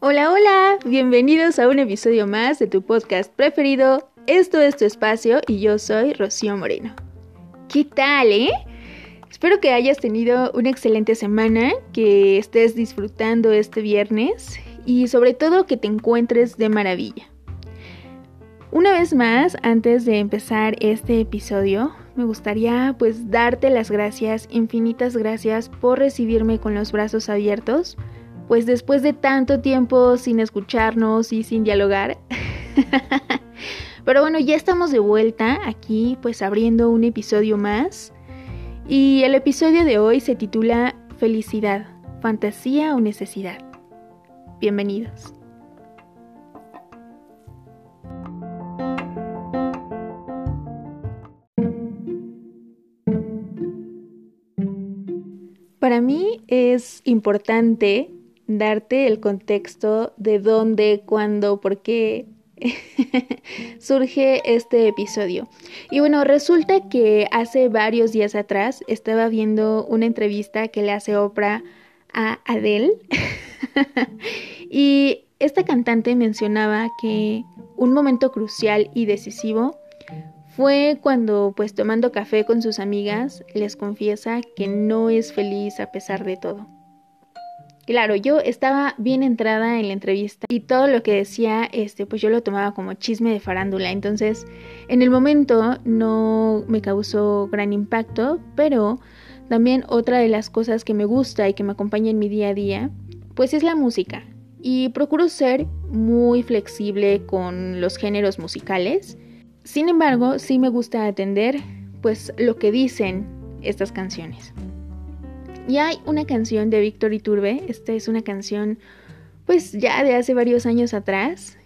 Hola, hola, bienvenidos a un episodio más de tu podcast preferido. Esto es tu espacio y yo soy Rocío Moreno. ¿Qué tal, eh? Espero que hayas tenido una excelente semana, que estés disfrutando este viernes y sobre todo que te encuentres de maravilla. Una vez más, antes de empezar este episodio, me gustaría pues darte las gracias, infinitas gracias por recibirme con los brazos abiertos pues después de tanto tiempo sin escucharnos y sin dialogar. Pero bueno, ya estamos de vuelta aquí, pues abriendo un episodio más. Y el episodio de hoy se titula Felicidad, fantasía o necesidad. Bienvenidos. Para mí es importante darte el contexto de dónde, cuándo, por qué surge este episodio. Y bueno, resulta que hace varios días atrás estaba viendo una entrevista que le hace Oprah a Adele y esta cantante mencionaba que un momento crucial y decisivo fue cuando, pues tomando café con sus amigas, les confiesa que no es feliz a pesar de todo. Claro, yo estaba bien entrada en la entrevista y todo lo que decía, este, pues yo lo tomaba como chisme de farándula. Entonces, en el momento no me causó gran impacto, pero también otra de las cosas que me gusta y que me acompaña en mi día a día, pues es la música. Y procuro ser muy flexible con los géneros musicales. Sin embargo, sí me gusta atender, pues, lo que dicen estas canciones. Y hay una canción de Víctor Iturbe, esta es una canción pues ya de hace varios años atrás.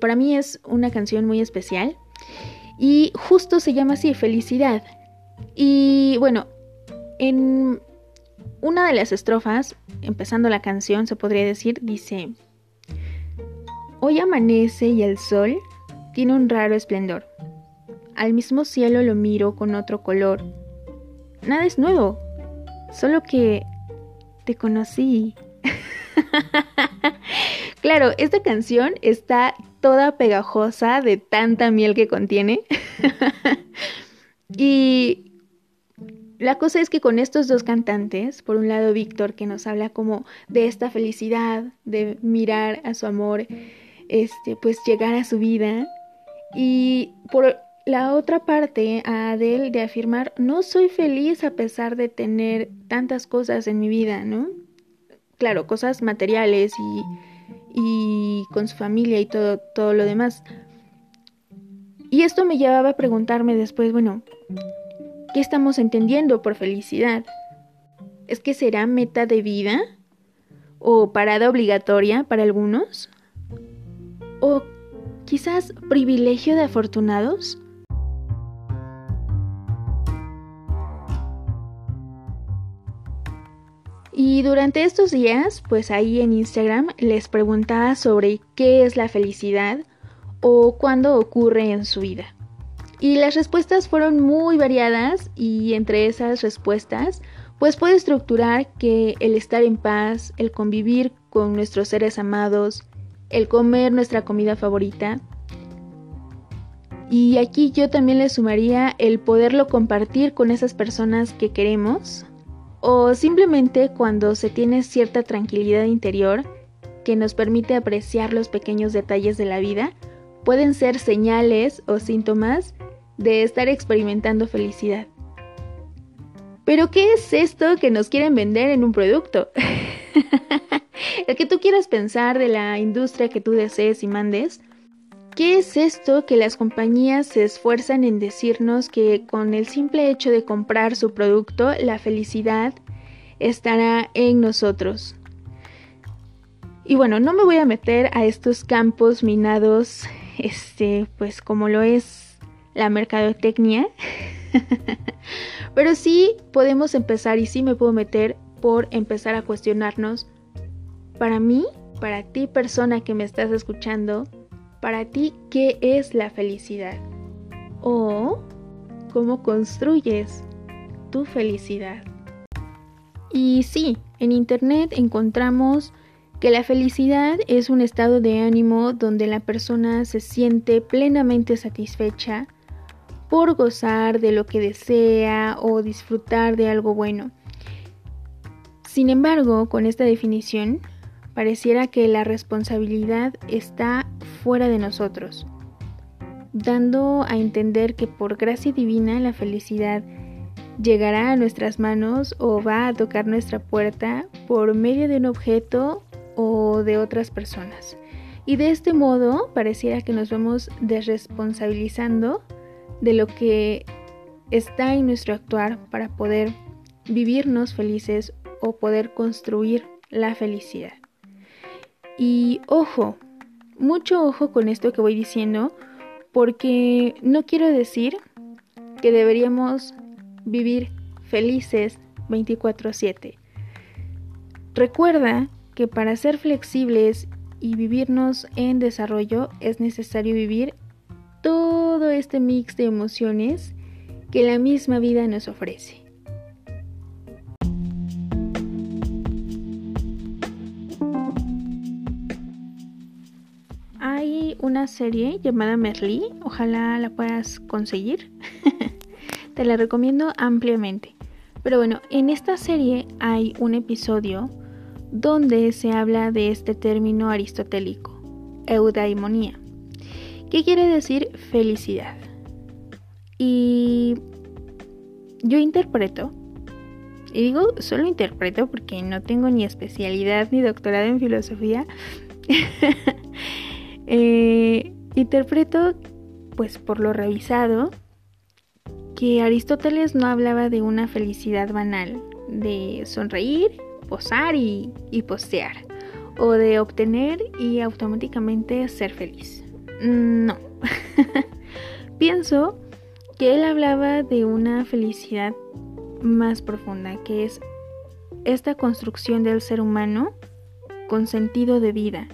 Para mí es una canción muy especial y justo se llama así, Felicidad. Y bueno, en una de las estrofas, empezando la canción, se podría decir, dice, Hoy amanece y el sol tiene un raro esplendor. Al mismo cielo lo miro con otro color. Nada es nuevo, solo que te conocí. claro, esta canción está toda pegajosa de tanta miel que contiene. y la cosa es que con estos dos cantantes, por un lado Víctor que nos habla como de esta felicidad, de mirar a su amor, este, pues llegar a su vida, y por la otra parte a Adele de afirmar, no soy feliz a pesar de tener tantas cosas en mi vida, ¿no? Claro, cosas materiales y, y con su familia y todo, todo lo demás. Y esto me llevaba a preguntarme después, bueno, ¿qué estamos entendiendo por felicidad? ¿Es que será meta de vida? ¿O parada obligatoria para algunos? ¿O quizás privilegio de afortunados? Y durante estos días, pues ahí en Instagram les preguntaba sobre qué es la felicidad o cuándo ocurre en su vida. Y las respuestas fueron muy variadas y entre esas respuestas, pues puede estructurar que el estar en paz, el convivir con nuestros seres amados, el comer nuestra comida favorita. Y aquí yo también le sumaría el poderlo compartir con esas personas que queremos, o simplemente cuando se tiene cierta tranquilidad interior que nos permite apreciar los pequeños detalles de la vida, pueden ser señales o síntomas de estar experimentando felicidad. Pero ¿qué es esto que nos quieren vender en un producto? El que tú quieras pensar de la industria que tú desees y mandes, ¿Qué es esto que las compañías se esfuerzan en decirnos que con el simple hecho de comprar su producto, la felicidad estará en nosotros? Y bueno, no me voy a meter a estos campos minados, este, pues como lo es la mercadotecnia, pero sí podemos empezar y sí me puedo meter por empezar a cuestionarnos, para mí, para ti persona que me estás escuchando, para ti, ¿qué es la felicidad? O cómo construyes tu felicidad. Y sí, en Internet encontramos que la felicidad es un estado de ánimo donde la persona se siente plenamente satisfecha por gozar de lo que desea o disfrutar de algo bueno. Sin embargo, con esta definición, pareciera que la responsabilidad está fuera de nosotros, dando a entender que por gracia divina la felicidad llegará a nuestras manos o va a tocar nuestra puerta por medio de un objeto o de otras personas. Y de este modo pareciera que nos vamos desresponsabilizando de lo que está en nuestro actuar para poder vivirnos felices o poder construir la felicidad. Y ojo, mucho ojo con esto que voy diciendo, porque no quiero decir que deberíamos vivir felices 24/7. Recuerda que para ser flexibles y vivirnos en desarrollo es necesario vivir este mix de emociones que la misma vida nos ofrece. Hay una serie llamada Merlí, ojalá la puedas conseguir. Te la recomiendo ampliamente. Pero bueno, en esta serie hay un episodio donde se habla de este término aristotélico, eudaimonía, que quiere decir felicidad. Y yo interpreto, y digo solo interpreto porque no tengo ni especialidad ni doctorado en filosofía, eh, interpreto pues por lo revisado que Aristóteles no hablaba de una felicidad banal, de sonreír, posar y, postear, o de obtener y automáticamente ser feliz. Mm, no. Pienso que él hablaba de una felicidad más profunda, que es esta construcción del ser humano con sentido de vida,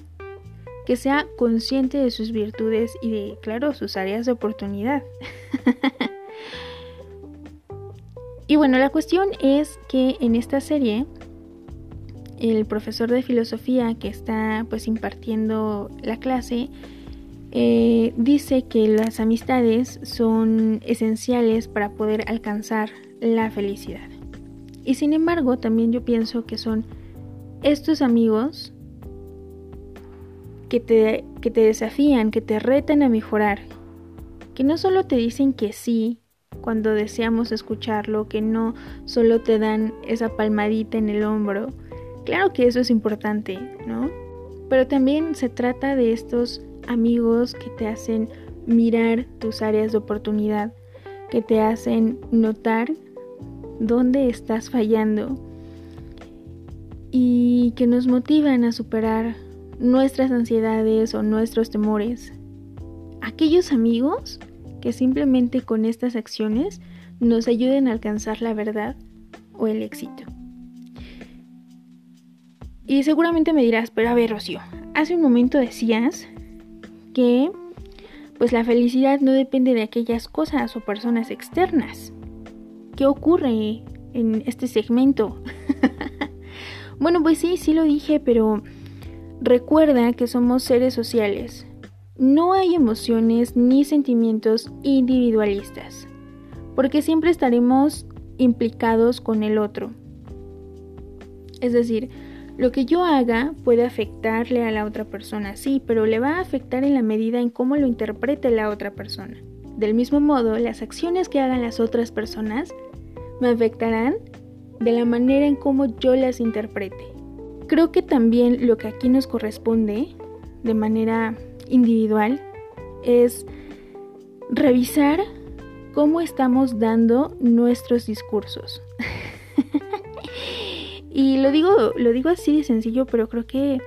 que sea consciente de sus virtudes y de, claro, sus áreas de oportunidad. Y bueno, la cuestión es que en esta serie el profesor de filosofía que está pues impartiendo la clase eh, dice que las amistades son esenciales para poder alcanzar la felicidad. Y sin embargo, también yo pienso que son estos amigos que te, que te desafían, que te retan a mejorar, que no solo te dicen que sí cuando deseamos escucharlo, que no solo te dan esa palmadita en el hombro. Claro que eso es importante, ¿no? Pero también se trata de estos amigos que te hacen mirar tus áreas de oportunidad, que te hacen notar dónde estás fallando y que nos motivan a superar nuestras ansiedades o nuestros temores. Aquellos amigos que simplemente con estas acciones nos ayuden a alcanzar la verdad o el éxito. Y seguramente me dirás, pero a ver, Rocío, hace un momento decías que pues la felicidad no depende de aquellas cosas o personas externas. ¿Qué ocurre en este segmento? bueno, pues sí, sí lo dije, pero recuerda que somos seres sociales no hay emociones ni sentimientos individualistas, porque siempre estaremos implicados con el otro. Es decir, lo que yo haga puede afectarle a la otra persona, sí, pero le va a afectar en la medida en cómo lo interprete la otra persona. Del mismo modo, las acciones que hagan las otras personas me afectarán de la manera en cómo yo las interprete. Creo que también lo que aquí nos corresponde, de manera individual es revisar cómo estamos dando nuestros discursos. y lo digo, lo digo así de sencillo, pero creo que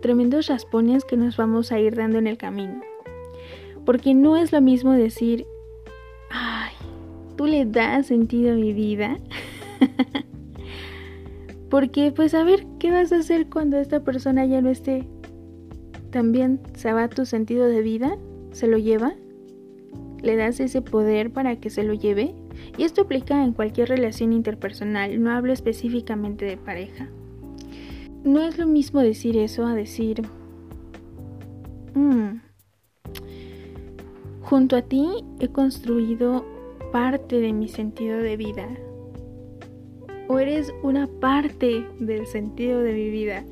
tremendos raspones que nos vamos a ir dando en el camino. Porque no es lo mismo decir, ay, tú le das sentido a mi vida. Porque pues a ver, ¿qué vas a hacer cuando esta persona ya no esté? también se va tu sentido de vida, se lo lleva, le das ese poder para que se lo lleve. Y esto aplica en cualquier relación interpersonal, no hablo específicamente de pareja. No es lo mismo decir eso a decir, mm, junto a ti he construido parte de mi sentido de vida. O eres una parte del sentido de mi vida.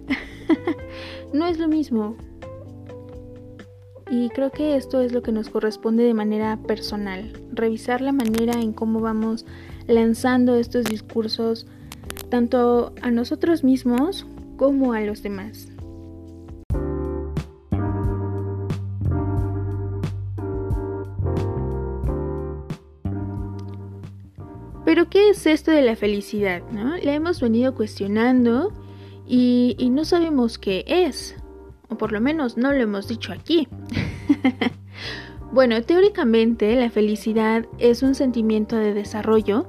no es lo mismo. Y creo que esto es lo que nos corresponde de manera personal, revisar la manera en cómo vamos lanzando estos discursos tanto a nosotros mismos como a los demás. Pero ¿qué es esto de la felicidad? ¿no? La hemos venido cuestionando y, y no sabemos qué es o por lo menos no lo hemos dicho aquí. bueno, teóricamente la felicidad es un sentimiento de desarrollo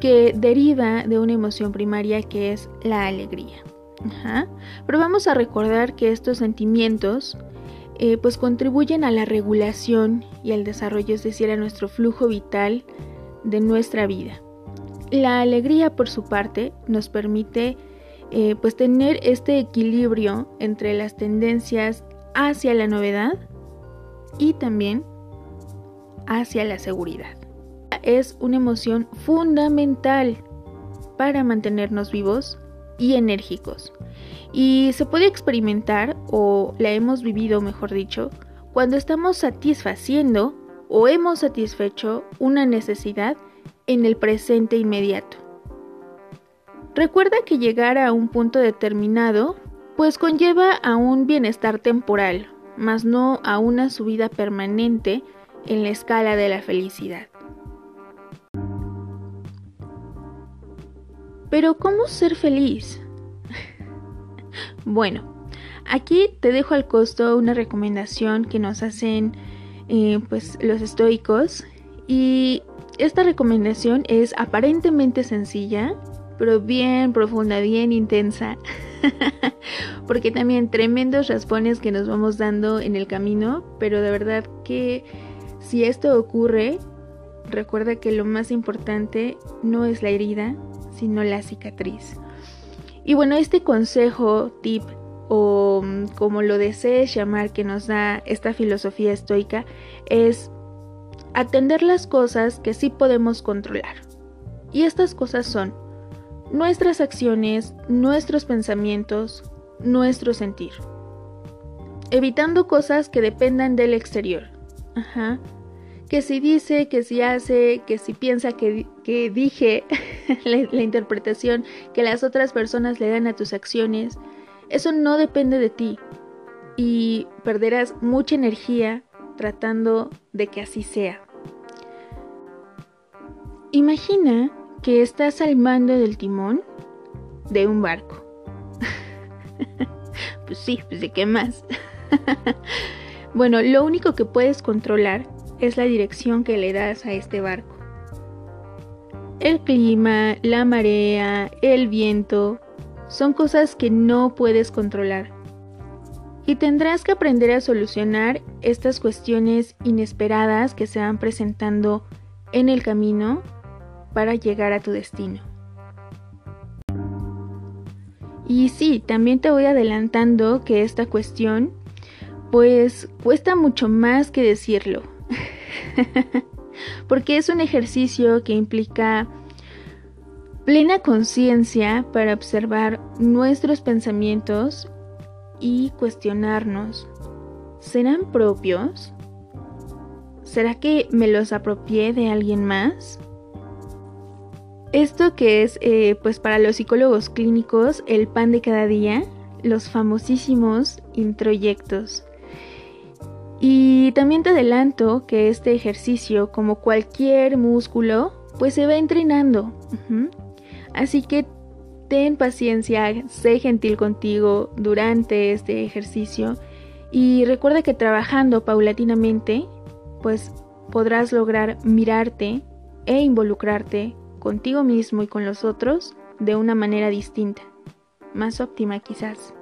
que deriva de una emoción primaria que es la alegría. Pero vamos a recordar que estos sentimientos eh, pues contribuyen a la regulación y al desarrollo, es decir, a nuestro flujo vital de nuestra vida. La alegría, por su parte, nos permite eh, pues tener este equilibrio entre las tendencias hacia la novedad y también hacia la seguridad. Es una emoción fundamental para mantenernos vivos y enérgicos. Y se puede experimentar, o la hemos vivido mejor dicho, cuando estamos satisfaciendo o hemos satisfecho una necesidad en el presente inmediato. Recuerda que llegar a un punto determinado pues conlleva a un bienestar temporal, mas no a una subida permanente en la escala de la felicidad. Pero ¿cómo ser feliz? bueno, aquí te dejo al costo una recomendación que nos hacen eh, pues los estoicos y esta recomendación es aparentemente sencilla, pero bien profunda, bien intensa. Porque también tremendos raspones que nos vamos dando en el camino, pero de verdad que si esto ocurre, recuerda que lo más importante no es la herida, sino la cicatriz. Y bueno, este consejo, tip o mm, como lo desees llamar que nos da esta filosofía estoica es atender las cosas que sí podemos controlar. Y estas cosas son nuestras acciones, nuestros pensamientos, nuestro sentir. Evitando cosas que dependan del exterior. Ajá. Que si dice, que si hace, que si piensa que, que dije, la, la interpretación que las otras personas le dan a tus acciones, eso no depende de ti. Y perderás mucha energía tratando de que así sea. Imagina que estás al mando del timón de un barco. pues sí, pues de qué más. bueno, lo único que puedes controlar es la dirección que le das a este barco. El clima, la marea, el viento, son cosas que no puedes controlar. Y tendrás que aprender a solucionar estas cuestiones inesperadas que se van presentando en el camino para llegar a tu destino. Y sí, también te voy adelantando que esta cuestión pues cuesta mucho más que decirlo. Porque es un ejercicio que implica plena conciencia para observar nuestros pensamientos y cuestionarnos. ¿Serán propios? ¿Será que me los apropié de alguien más? Esto que es, eh, pues para los psicólogos clínicos, el pan de cada día, los famosísimos introyectos. Y también te adelanto que este ejercicio, como cualquier músculo, pues se va entrenando. Así que ten paciencia, sé gentil contigo durante este ejercicio y recuerda que trabajando paulatinamente, pues podrás lograr mirarte e involucrarte contigo mismo y con los otros de una manera distinta, más óptima quizás.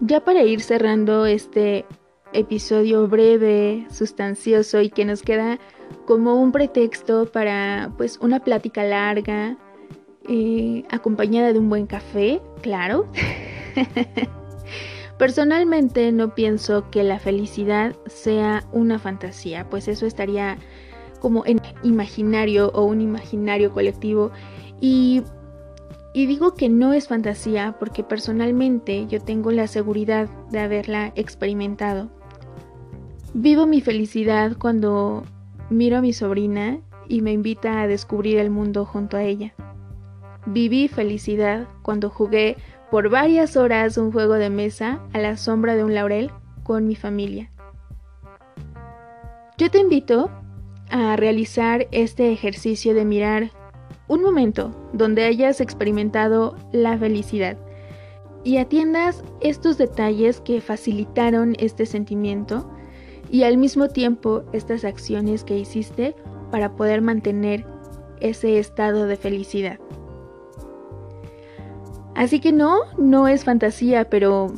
Ya para ir cerrando este episodio breve, sustancioso y que nos queda como un pretexto para pues una plática larga, eh, acompañada de un buen café, claro. Personalmente no pienso que la felicidad sea una fantasía, pues eso estaría como en imaginario o un imaginario colectivo y, y digo que no es fantasía porque personalmente yo tengo la seguridad de haberla experimentado. Vivo mi felicidad cuando miro a mi sobrina y me invita a descubrir el mundo junto a ella. Viví felicidad cuando jugué por varias horas un juego de mesa a la sombra de un laurel con mi familia. Yo te invito a realizar este ejercicio de mirar un momento donde hayas experimentado la felicidad y atiendas estos detalles que facilitaron este sentimiento y al mismo tiempo estas acciones que hiciste para poder mantener ese estado de felicidad. Así que no, no es fantasía, pero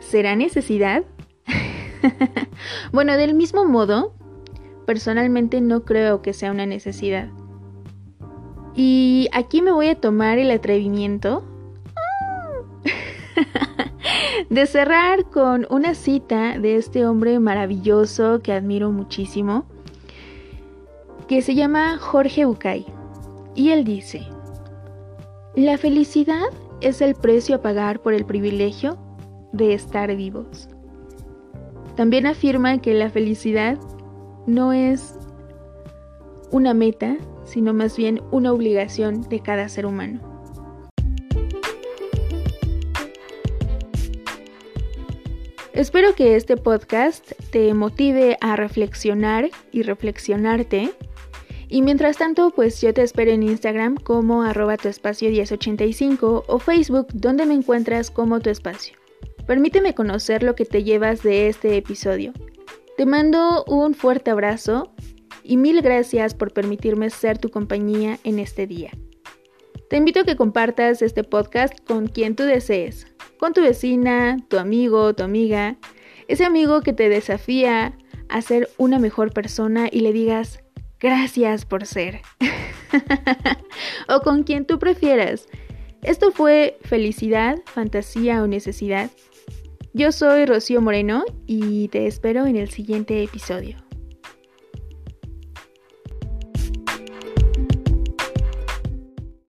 ¿será necesidad? bueno, del mismo modo, personalmente no creo que sea una necesidad. Y aquí me voy a tomar el atrevimiento de cerrar con una cita de este hombre maravilloso que admiro muchísimo, que se llama Jorge Bucay. Y él dice, la felicidad es el precio a pagar por el privilegio de estar vivos. También afirma que la felicidad no es una meta, sino más bien una obligación de cada ser humano. Espero que este podcast te motive a reflexionar y reflexionarte y mientras tanto, pues yo te espero en Instagram como arroba tu espacio 1085 o Facebook donde me encuentras como tu espacio. Permíteme conocer lo que te llevas de este episodio. Te mando un fuerte abrazo y mil gracias por permitirme ser tu compañía en este día. Te invito a que compartas este podcast con quien tú desees, con tu vecina, tu amigo, tu amiga, ese amigo que te desafía a ser una mejor persona y le digas, Gracias por ser. o con quien tú prefieras. Esto fue felicidad, fantasía o necesidad. Yo soy Rocío Moreno y te espero en el siguiente episodio.